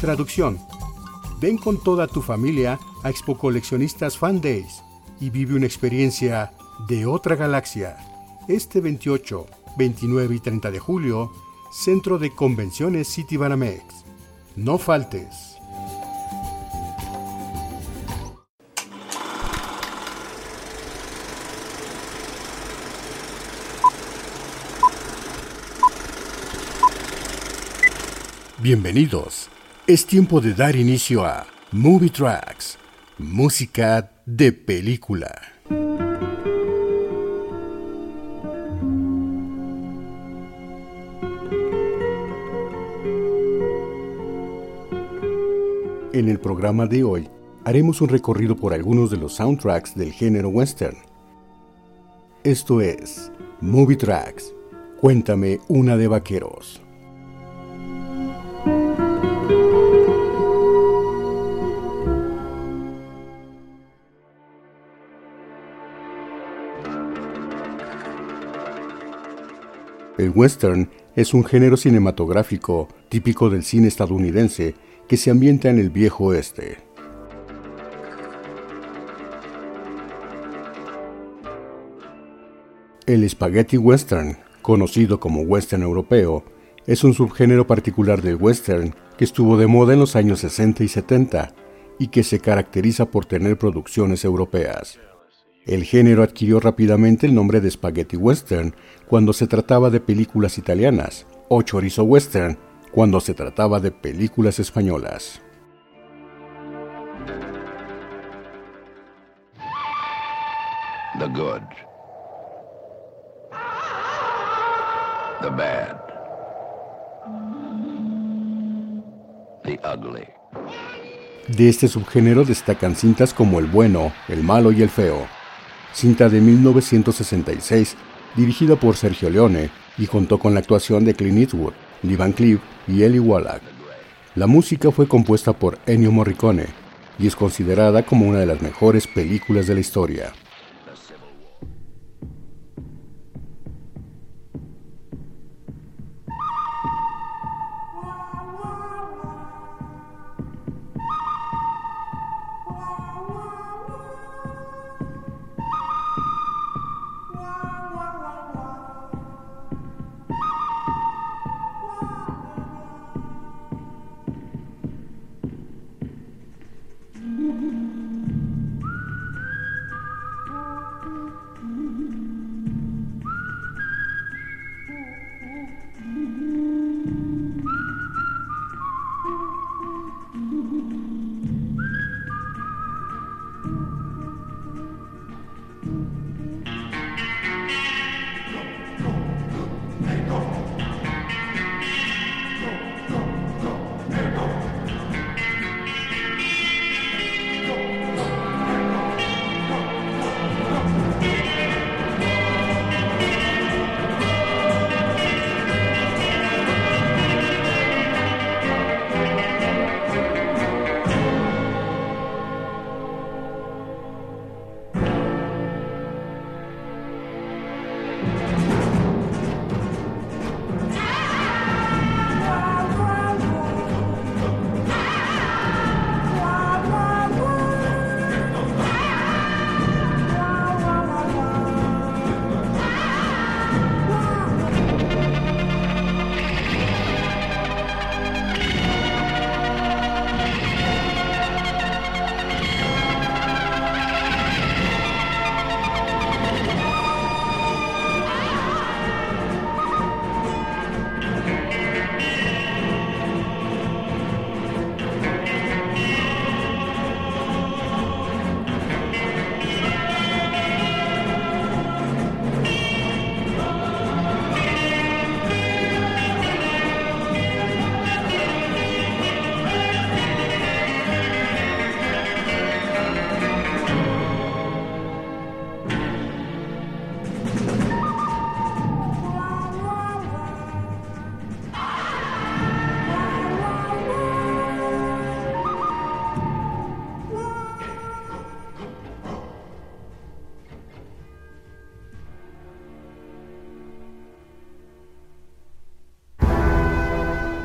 Traducción. Ven con toda tu familia a Expo Coleccionistas Fan Days y vive una experiencia de otra galaxia. Este 28, 29 y 30 de julio, Centro de Convenciones City Banamex. No faltes. Bienvenidos. Es tiempo de dar inicio a Movie Tracks, música de película. En el programa de hoy haremos un recorrido por algunos de los soundtracks del género western. Esto es Movie Tracks. Cuéntame una de vaqueros. El western es un género cinematográfico típico del cine estadounidense que se ambienta en el viejo oeste. El spaghetti western, conocido como western europeo, es un subgénero particular del western que estuvo de moda en los años 60 y 70 y que se caracteriza por tener producciones europeas. El género adquirió rápidamente el nombre de spaghetti western cuando se trataba de películas italianas, o chorizo western cuando se trataba de películas españolas. The good. The bad. The ugly. De este subgénero destacan cintas como El bueno, El malo y El feo, cinta de 1966, dirigida por Sergio Leone y contó con la actuación de Clint Eastwood, Lee Van Cleef y Eli Wallach. La música fue compuesta por Ennio Morricone y es considerada como una de las mejores películas de la historia.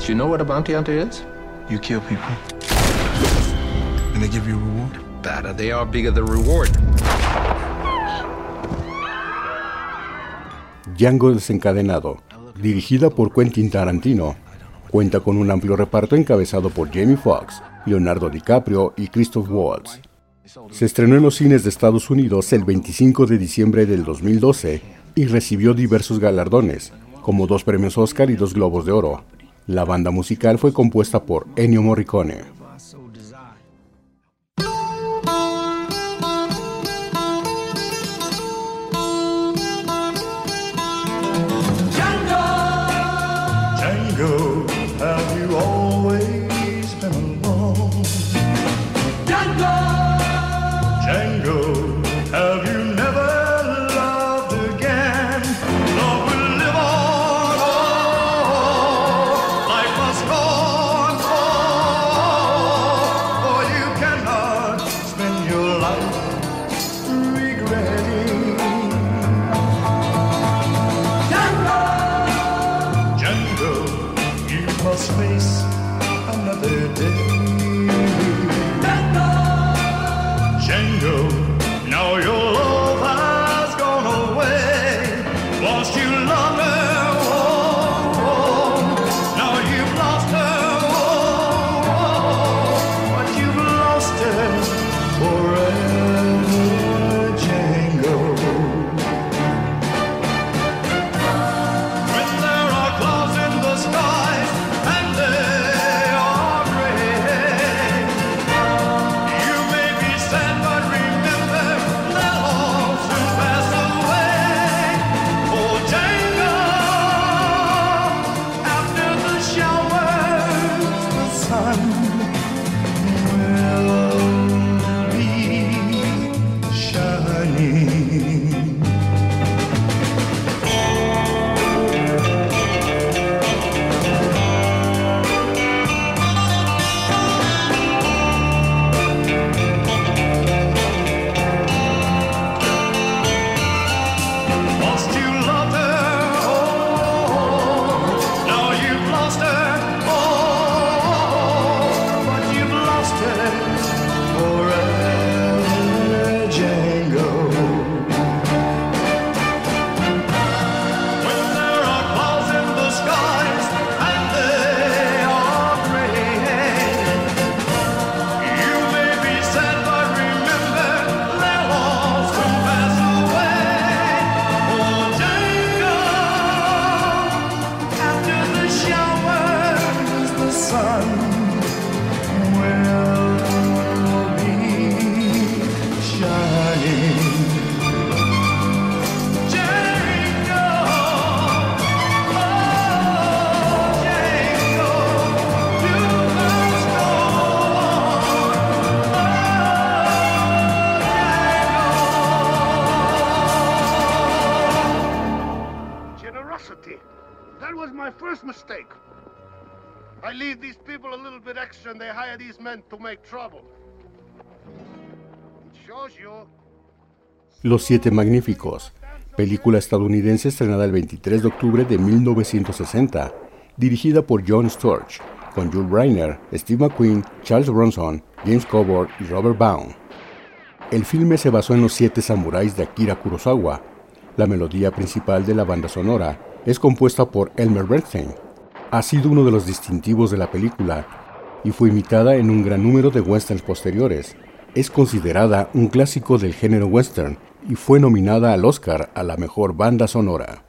Do you know what a bounty hunter is? You kill people, and they give you a reward. Better they are, bigger the reward. Django desencadenado, dirigida por Quentin Tarantino, cuenta con un amplio reparto encabezado por Jamie Foxx, Leonardo DiCaprio y Christoph Waltz. Se estrenó en los cines de Estados Unidos el 25 de diciembre del 2012 y recibió diversos galardones, como dos premios Oscar y dos Globos de Oro. La banda musical fue compuesta por Ennio Morricone. Los Siete Magníficos, película estadounidense estrenada el 23 de octubre de 1960, dirigida por John Sturge, con Jules Reiner, Steve McQueen, Charles Bronson, James Coburn y Robert Baum. El filme se basó en Los Siete Samuráis de Akira Kurosawa. La melodía principal de la banda sonora es compuesta por Elmer Bernstein. Ha sido uno de los distintivos de la película y fue imitada en un gran número de westerns posteriores. Es considerada un clásico del género western y fue nominada al Oscar a la mejor banda sonora.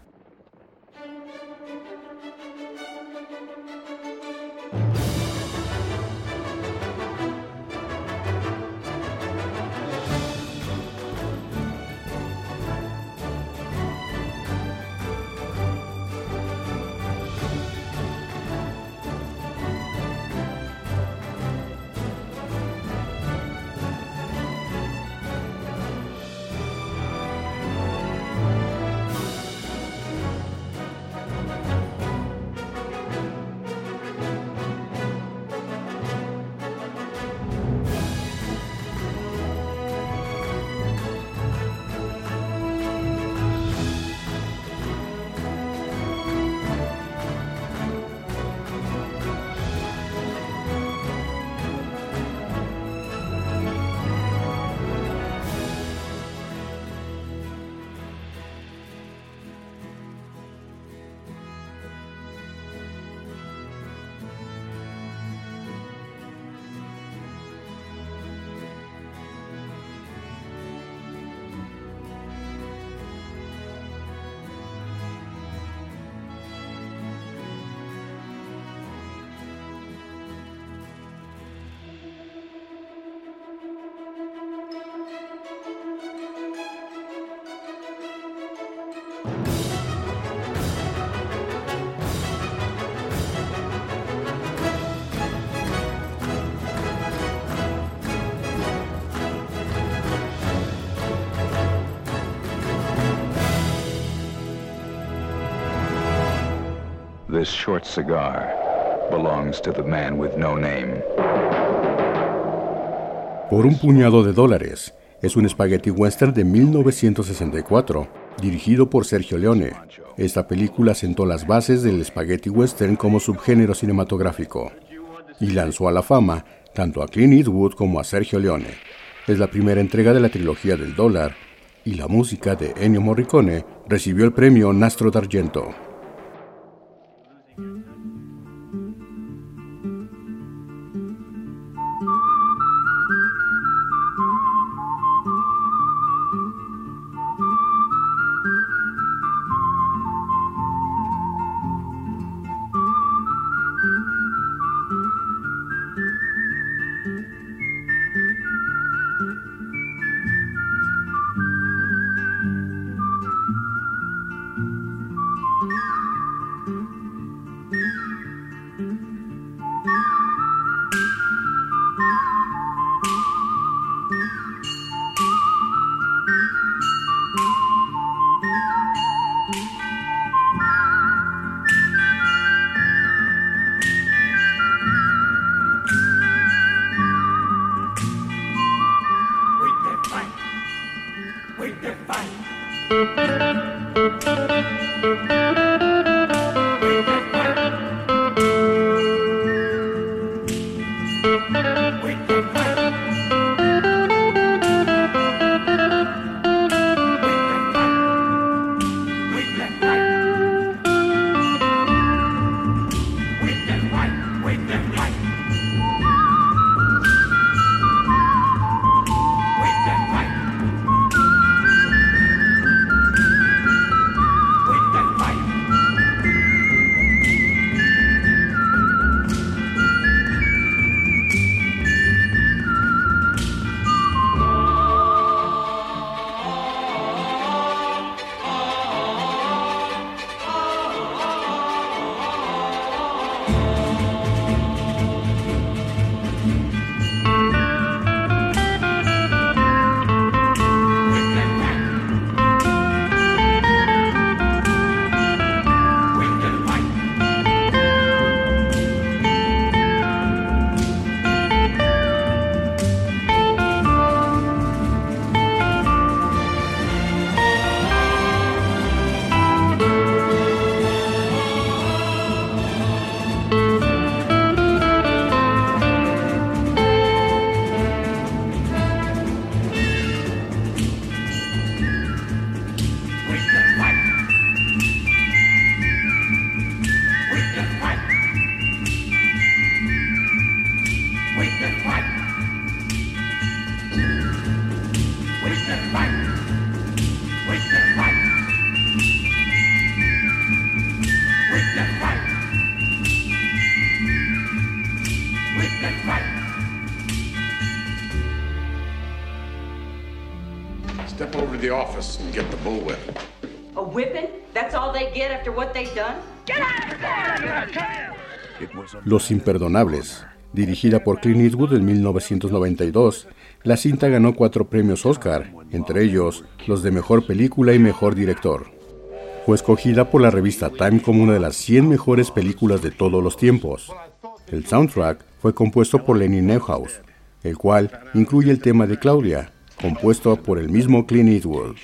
This short cigar belongs to the man with no name. Por un puñado de dólares es un spaghetti western de 1964, dirigido por Sergio Leone. Esta película sentó las bases del spaghetti western como subgénero cinematográfico y lanzó a la fama tanto a Clint Eastwood como a Sergio Leone. Es la primera entrega de la trilogía del dólar y la música de Ennio Morricone recibió el premio Nastro d'Argento. we fight. Los Imperdonables, dirigida por Clint Eastwood en 1992. La cinta ganó cuatro premios Oscar, entre ellos los de Mejor Película y Mejor Director. Fue escogida por la revista Time como una de las 100 mejores películas de todos los tiempos. El soundtrack fue compuesto por Lenny Neuhaus, el cual incluye el tema de Claudia, compuesto por el mismo Clint Eastwood.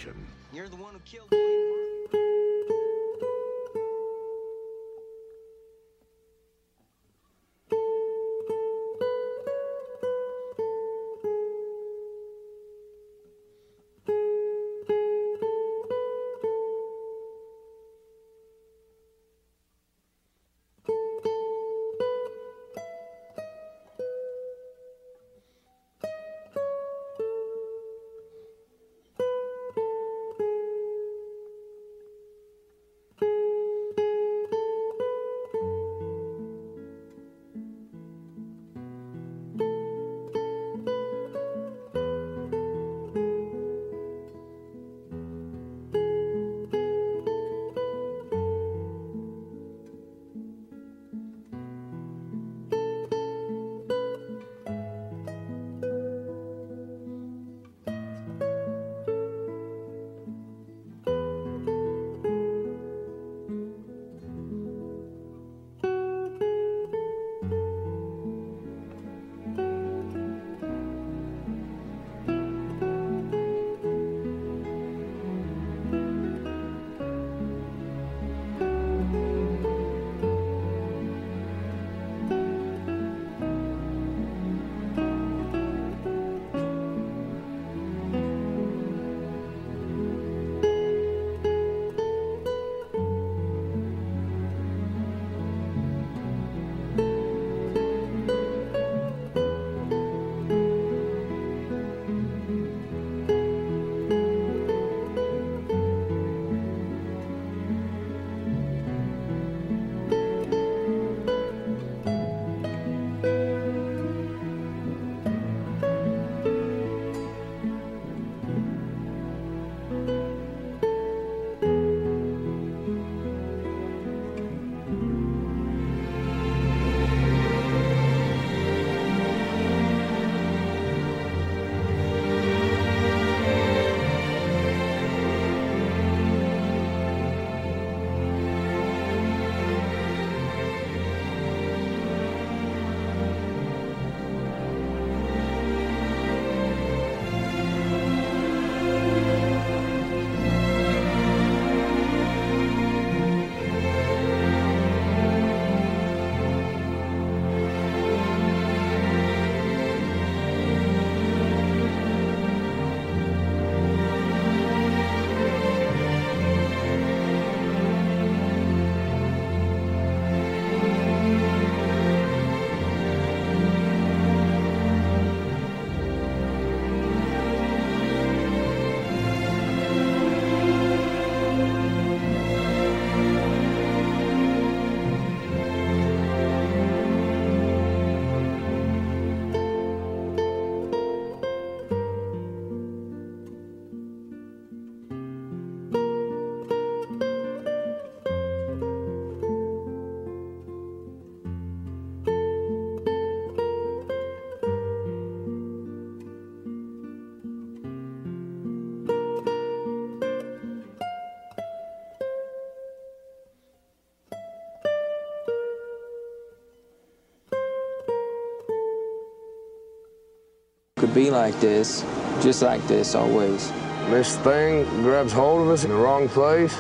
Could be like this, just like this always. This thing grabs hold of us in the wrong place,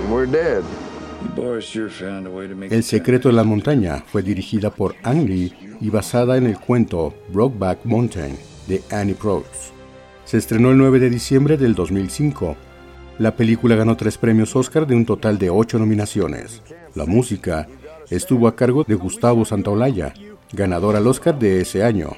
and we're dead. El secreto de la montaña fue dirigida por Ang Lee y basada en el cuento Brokeback Mountain de Annie Proulx. Se estrenó el 9 de diciembre del 2005. La película ganó tres premios Oscar de un total de ocho nominaciones. La música estuvo a cargo de Gustavo Santaolalla, ganador al Oscar de ese año.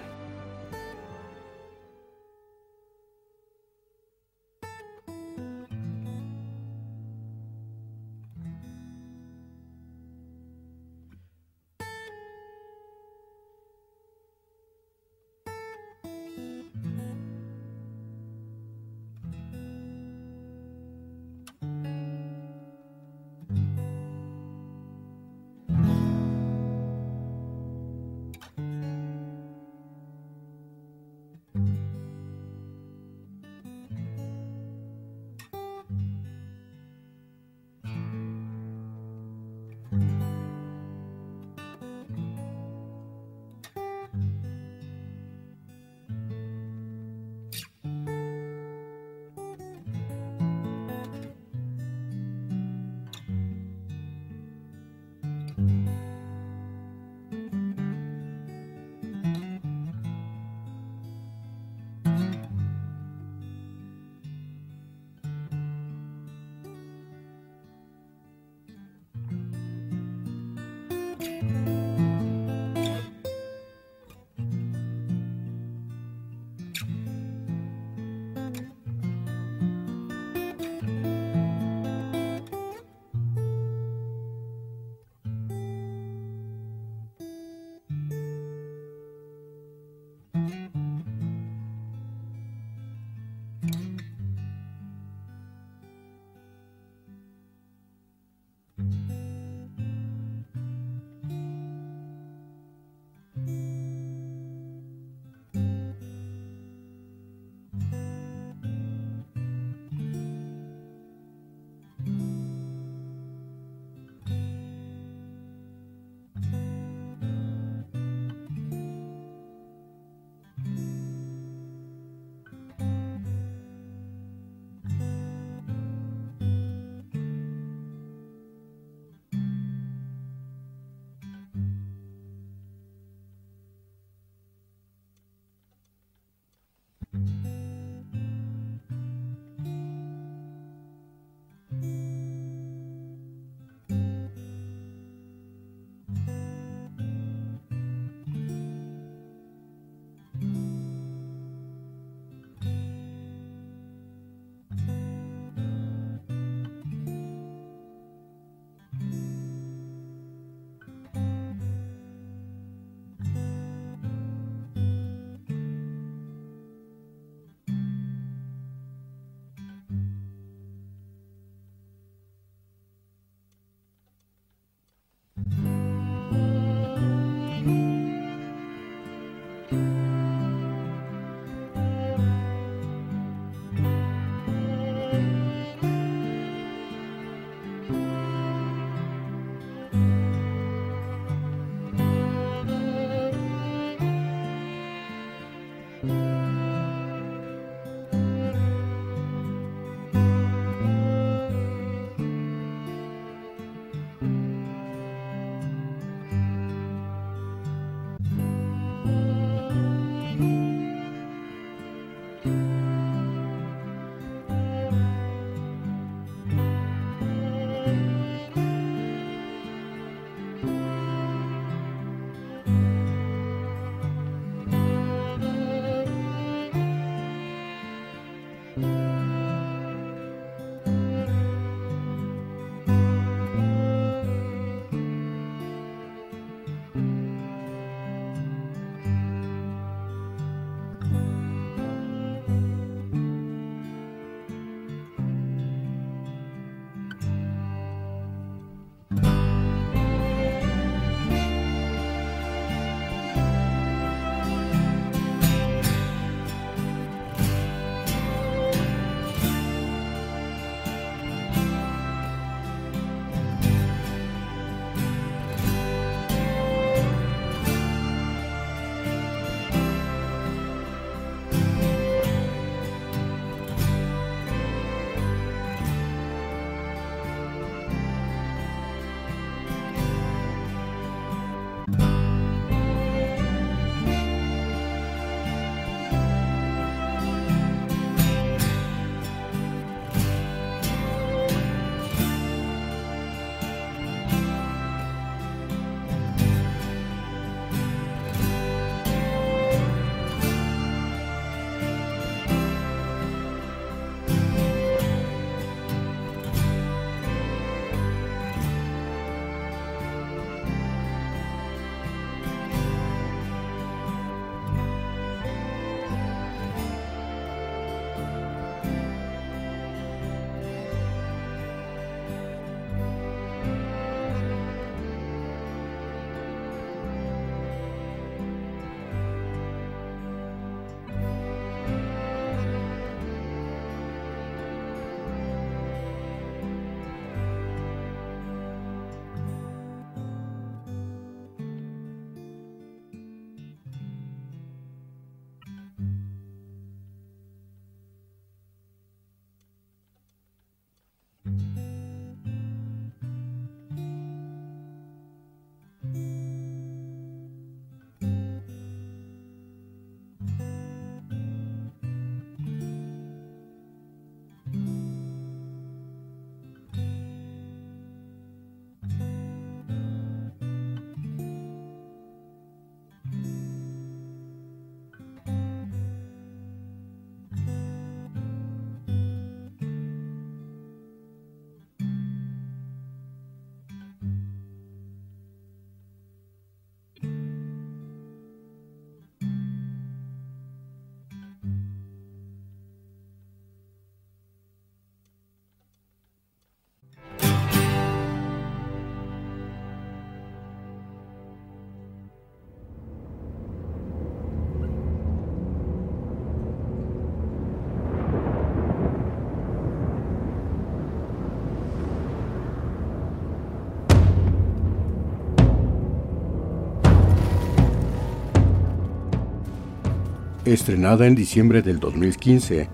Estrenada en diciembre del 2015,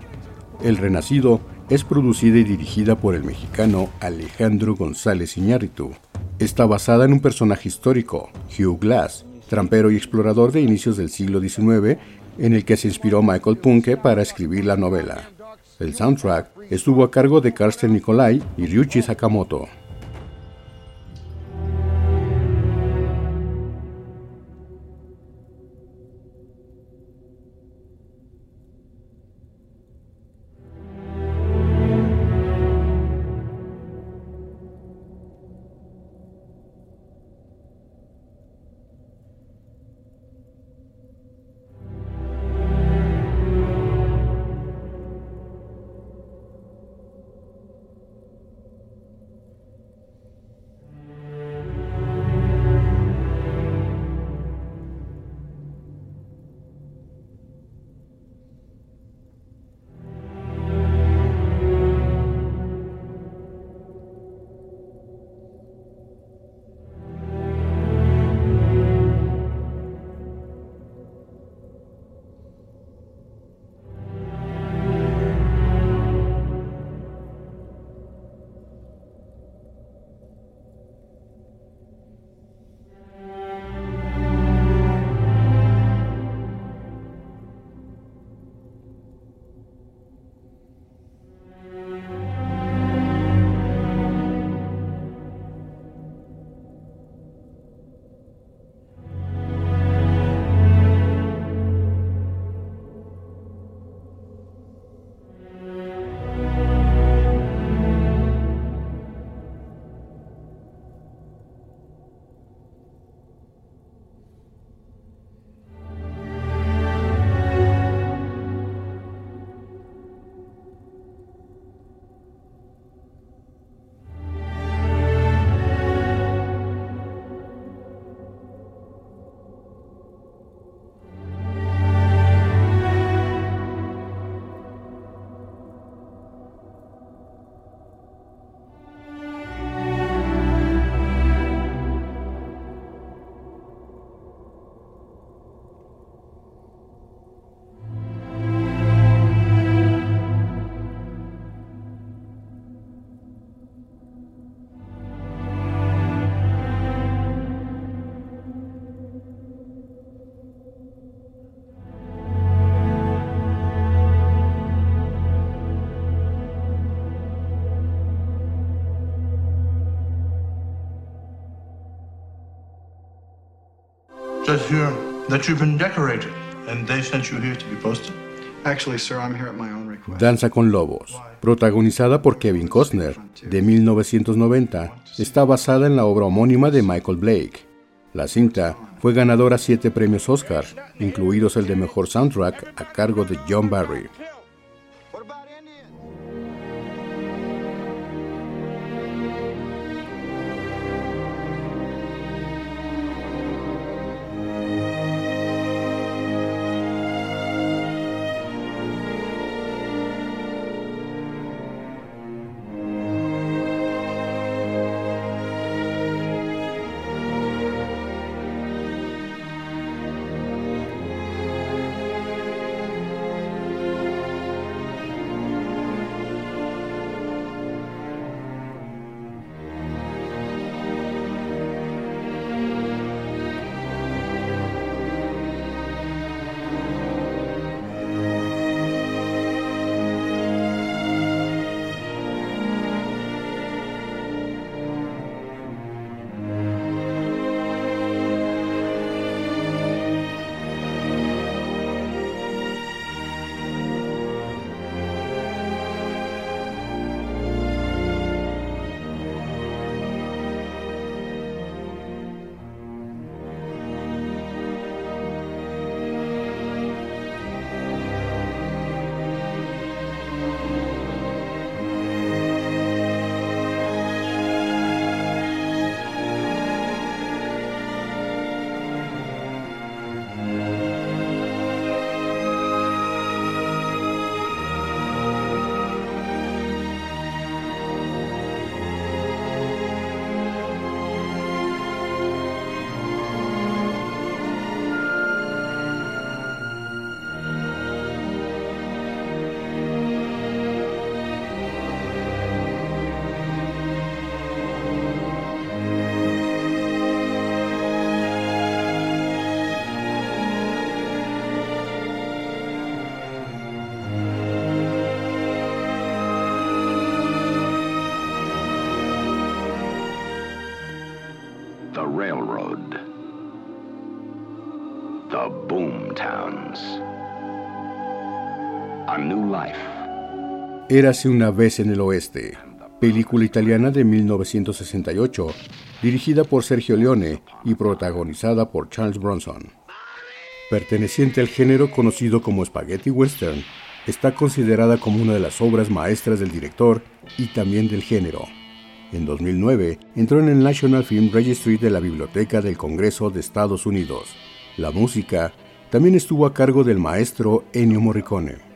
El Renacido es producida y dirigida por el mexicano Alejandro González Iñárritu. Está basada en un personaje histórico, Hugh Glass, trampero y explorador de inicios del siglo XIX, en el que se inspiró Michael Punke para escribir la novela. El soundtrack estuvo a cargo de Karsten Nikolai y Ryuichi Sakamoto. That you've been decorated, and they sent you here to be posted. Actually, sir, I'm here at my own request. Danza con Lobos, protagonizada por Kevin Costner, de 1990, está basada en la obra homónima de Michael Blake. La cinta fue ganadora siete premios Oscar, incluidos el de Mejor Soundtrack a cargo de John Barry. Érase una vez en el oeste, película italiana de 1968, dirigida por Sergio Leone y protagonizada por Charles Bronson. Perteneciente al género conocido como spaghetti western, está considerada como una de las obras maestras del director y también del género. En 2009 entró en el National Film Registry de la Biblioteca del Congreso de Estados Unidos. La música también estuvo a cargo del maestro Ennio Morricone.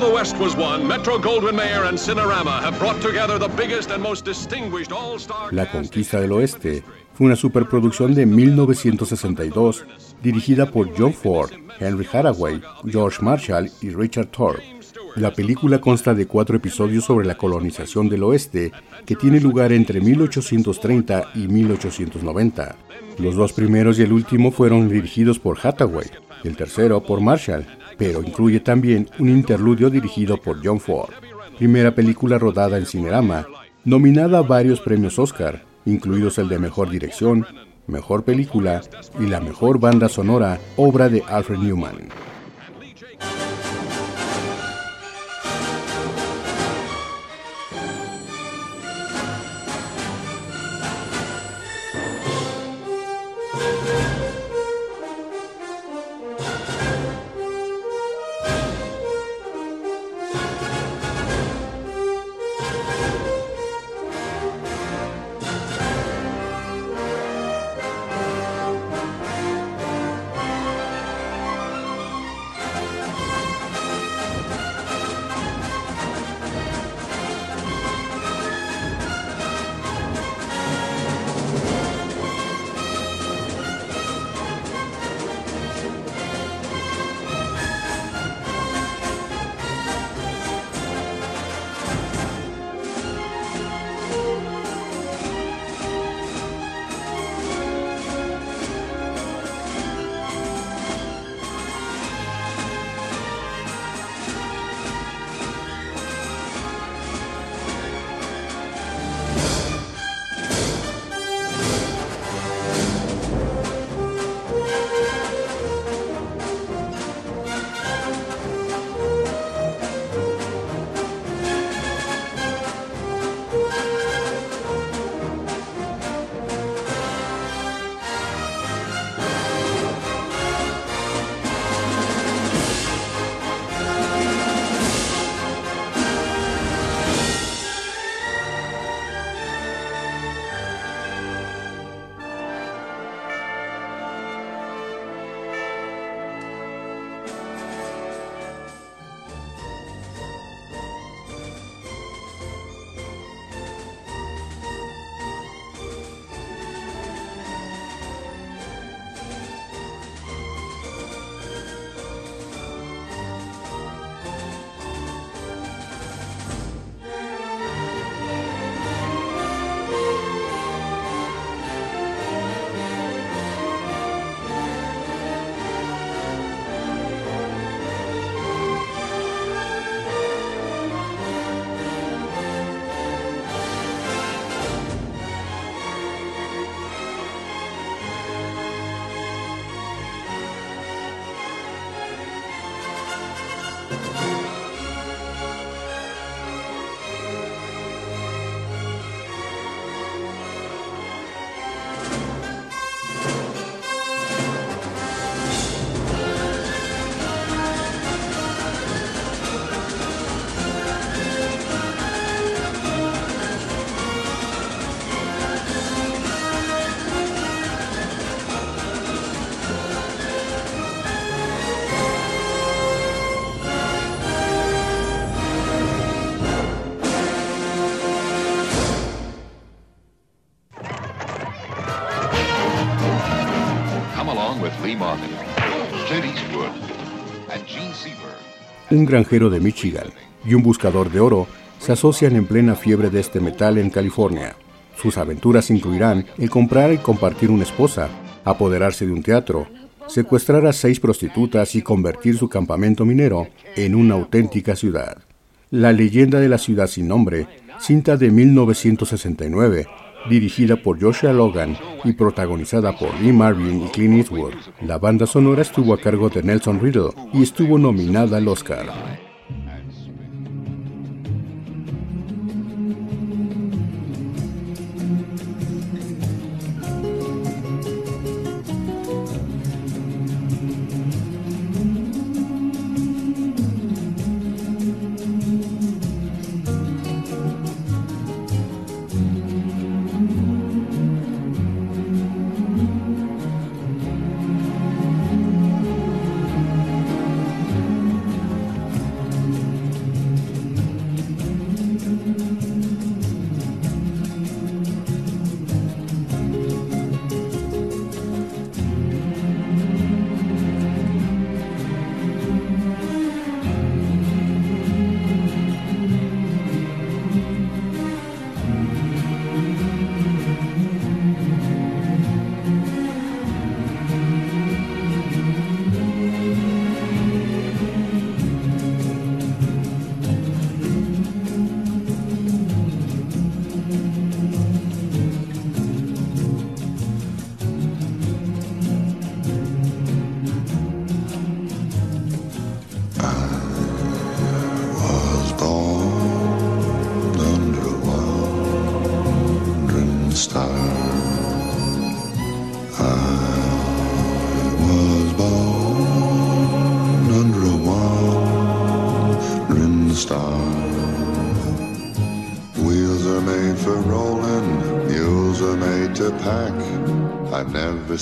The West was won, Metro Goldwyn Mayer and Cinerama have brought together the biggest and most distinguished all-star La Conquista del Oeste fue una superproducción de 1962 dirigida por John Ford, Henry Hathaway, George Marshall y Richard Thorpe. La película consta de cuatro episodios sobre la colonización del oeste que tiene lugar entre 1830 y 1890. Los dos primeros y el último fueron dirigidos por Hathaway, el tercero por Marshall, pero incluye también un interludio dirigido por John Ford, primera película rodada en Cinerama, nominada a varios premios Oscar, incluidos el de Mejor Dirección, Mejor Película y la Mejor Banda Sonora, obra de Alfred Newman. Un granjero de Michigan y un buscador de oro se asocian en plena fiebre de este metal en California. Sus aventuras incluirán el comprar y compartir una esposa, apoderarse de un teatro, secuestrar a seis prostitutas y convertir su campamento minero en una auténtica ciudad. La leyenda de la ciudad sin nombre, cinta de 1969, dirigida por Joshua Logan y protagonizada por Lee Marvin y Clint Eastwood. La banda sonora estuvo a cargo de Nelson Riddle y estuvo nominada al Oscar.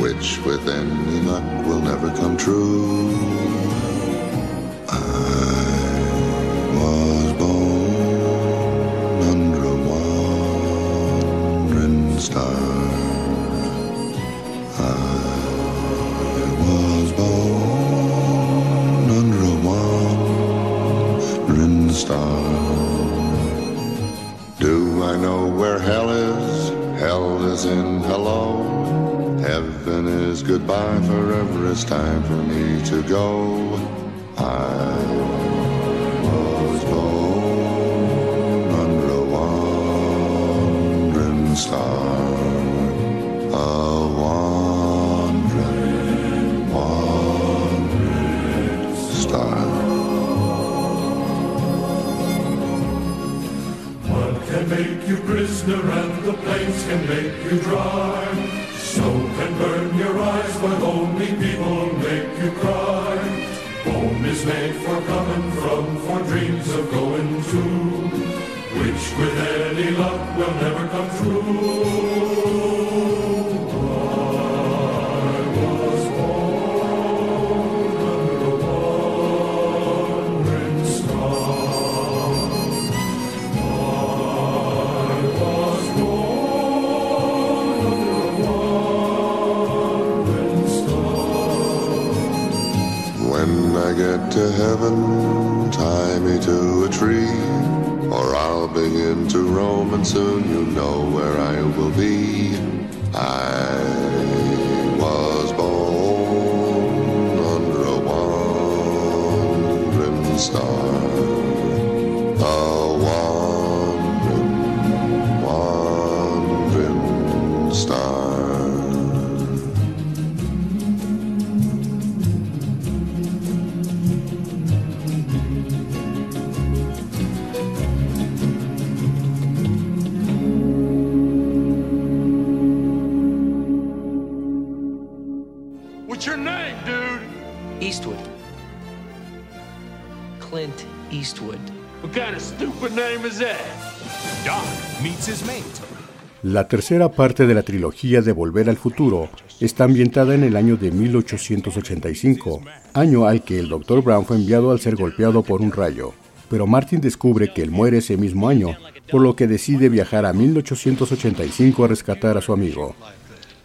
which with any luck will never come true. I was born under a wandering star. I was born under a wandering star. Do I know where hell is? Hell is in hello. Heaven is goodbye. Forever it's time for me to go. I was born under a wandering star. A wandering, wandering star. Mud can make you prisoner and the plains can make you dry. Can burn your eyes, but only people make you cry. Home is made for coming from, for dreams of going to, which with any luck will never come true. To heaven, tie me to a tree, or I'll begin to roam, and soon you know where I will be. I was born under a wandering star. Kind of stupid name is that? La tercera parte de la trilogía de Volver al Futuro está ambientada en el año de 1885, año al que el Dr. Brown fue enviado al ser golpeado por un rayo. Pero Martin descubre que él muere ese mismo año, por lo que decide viajar a 1885 a rescatar a su amigo.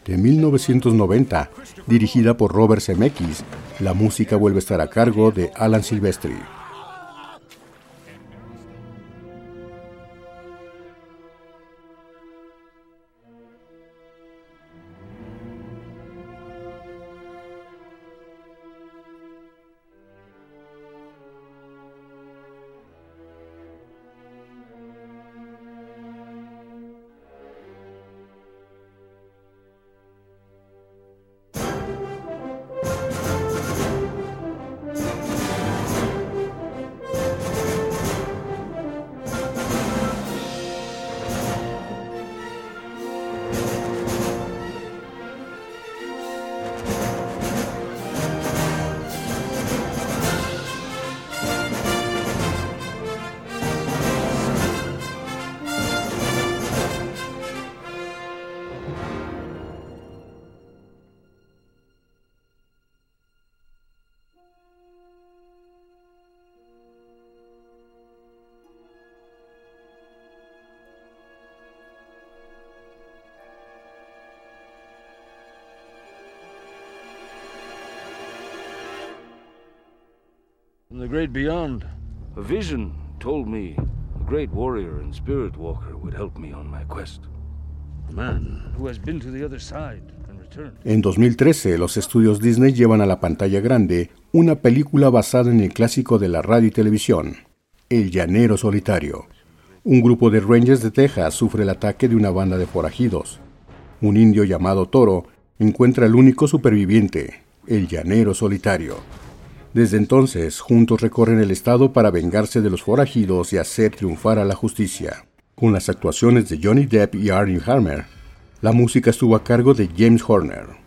De 1990, dirigida por Robert Zemeckis, la música vuelve a estar a cargo de Alan Silvestri. From the great beyond, a vision told me a great warrior and spirit walker would help me on my quest. A man who has been to the other side and returned. En 2013, los estudios Disney llevan a la pantalla grande una película basada en el clásico de la radio y televisión, El Llanero Solitario. un grupo de Rangers de Texas sufre el ataque de una banda de forajidos. Un indio llamado Toro encuentra al único superviviente, el llanero solitario. Desde entonces, juntos recorren el estado para vengarse de los forajidos y hacer triunfar a la justicia. Con las actuaciones de Johnny Depp y Arnie Harmer, la música estuvo a cargo de James Horner.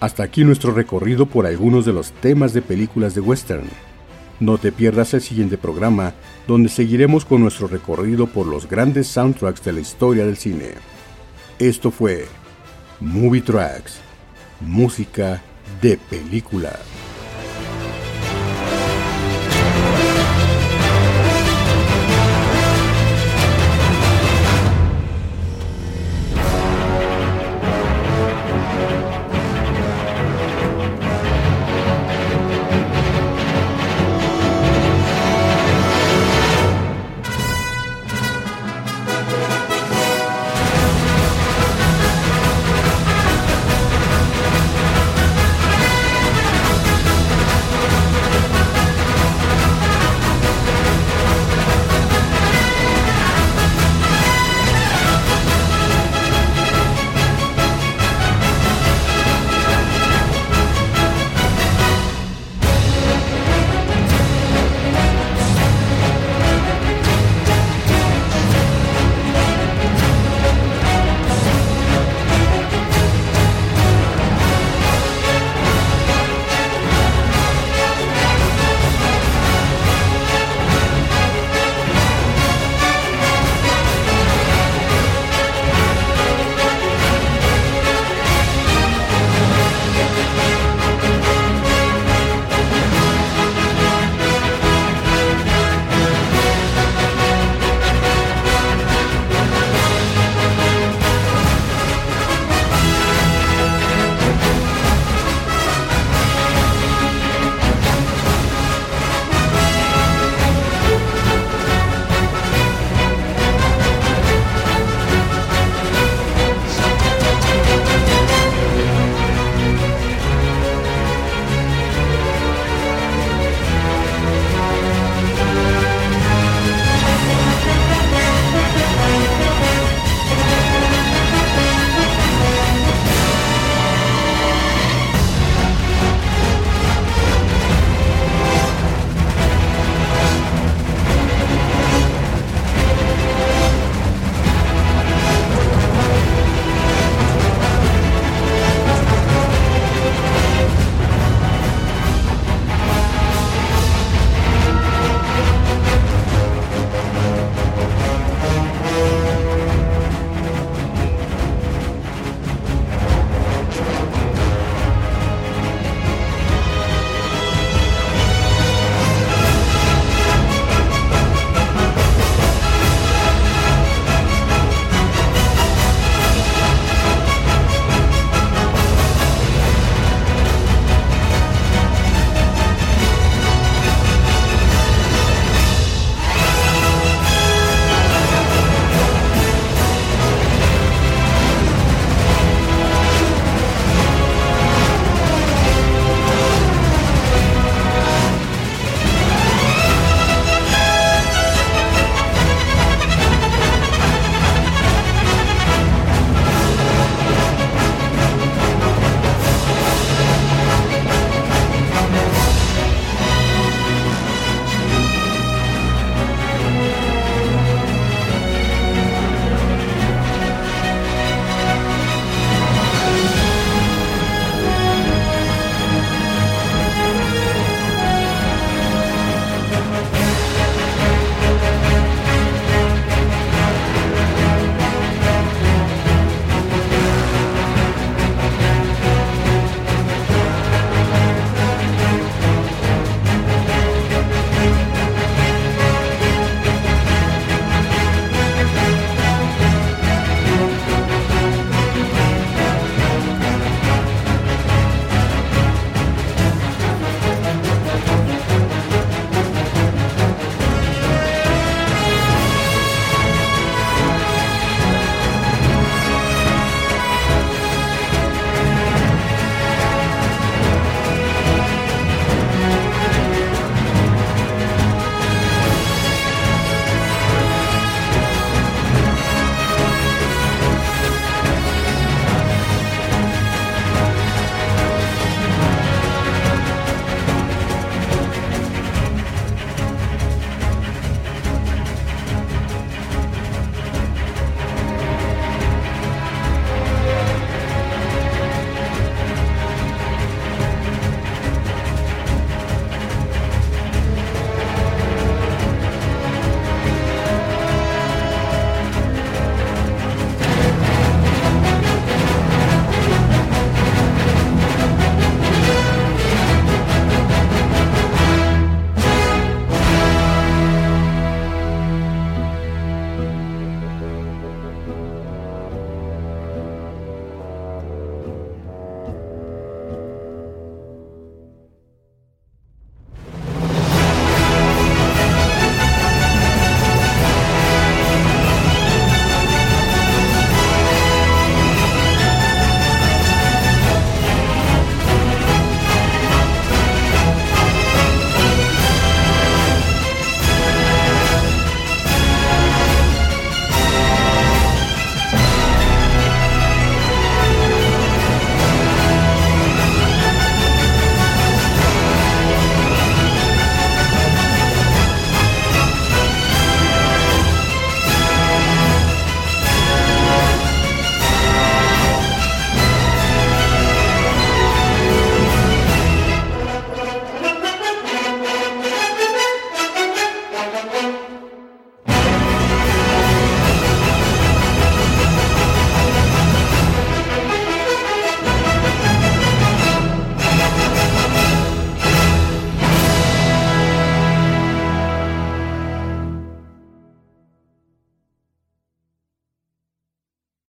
Hasta aquí nuestro recorrido por algunos de los temas de películas de western. No te pierdas el siguiente programa, donde seguiremos con nuestro recorrido por los grandes soundtracks de la historia del cine. Esto fue Movie Tracks, música de película.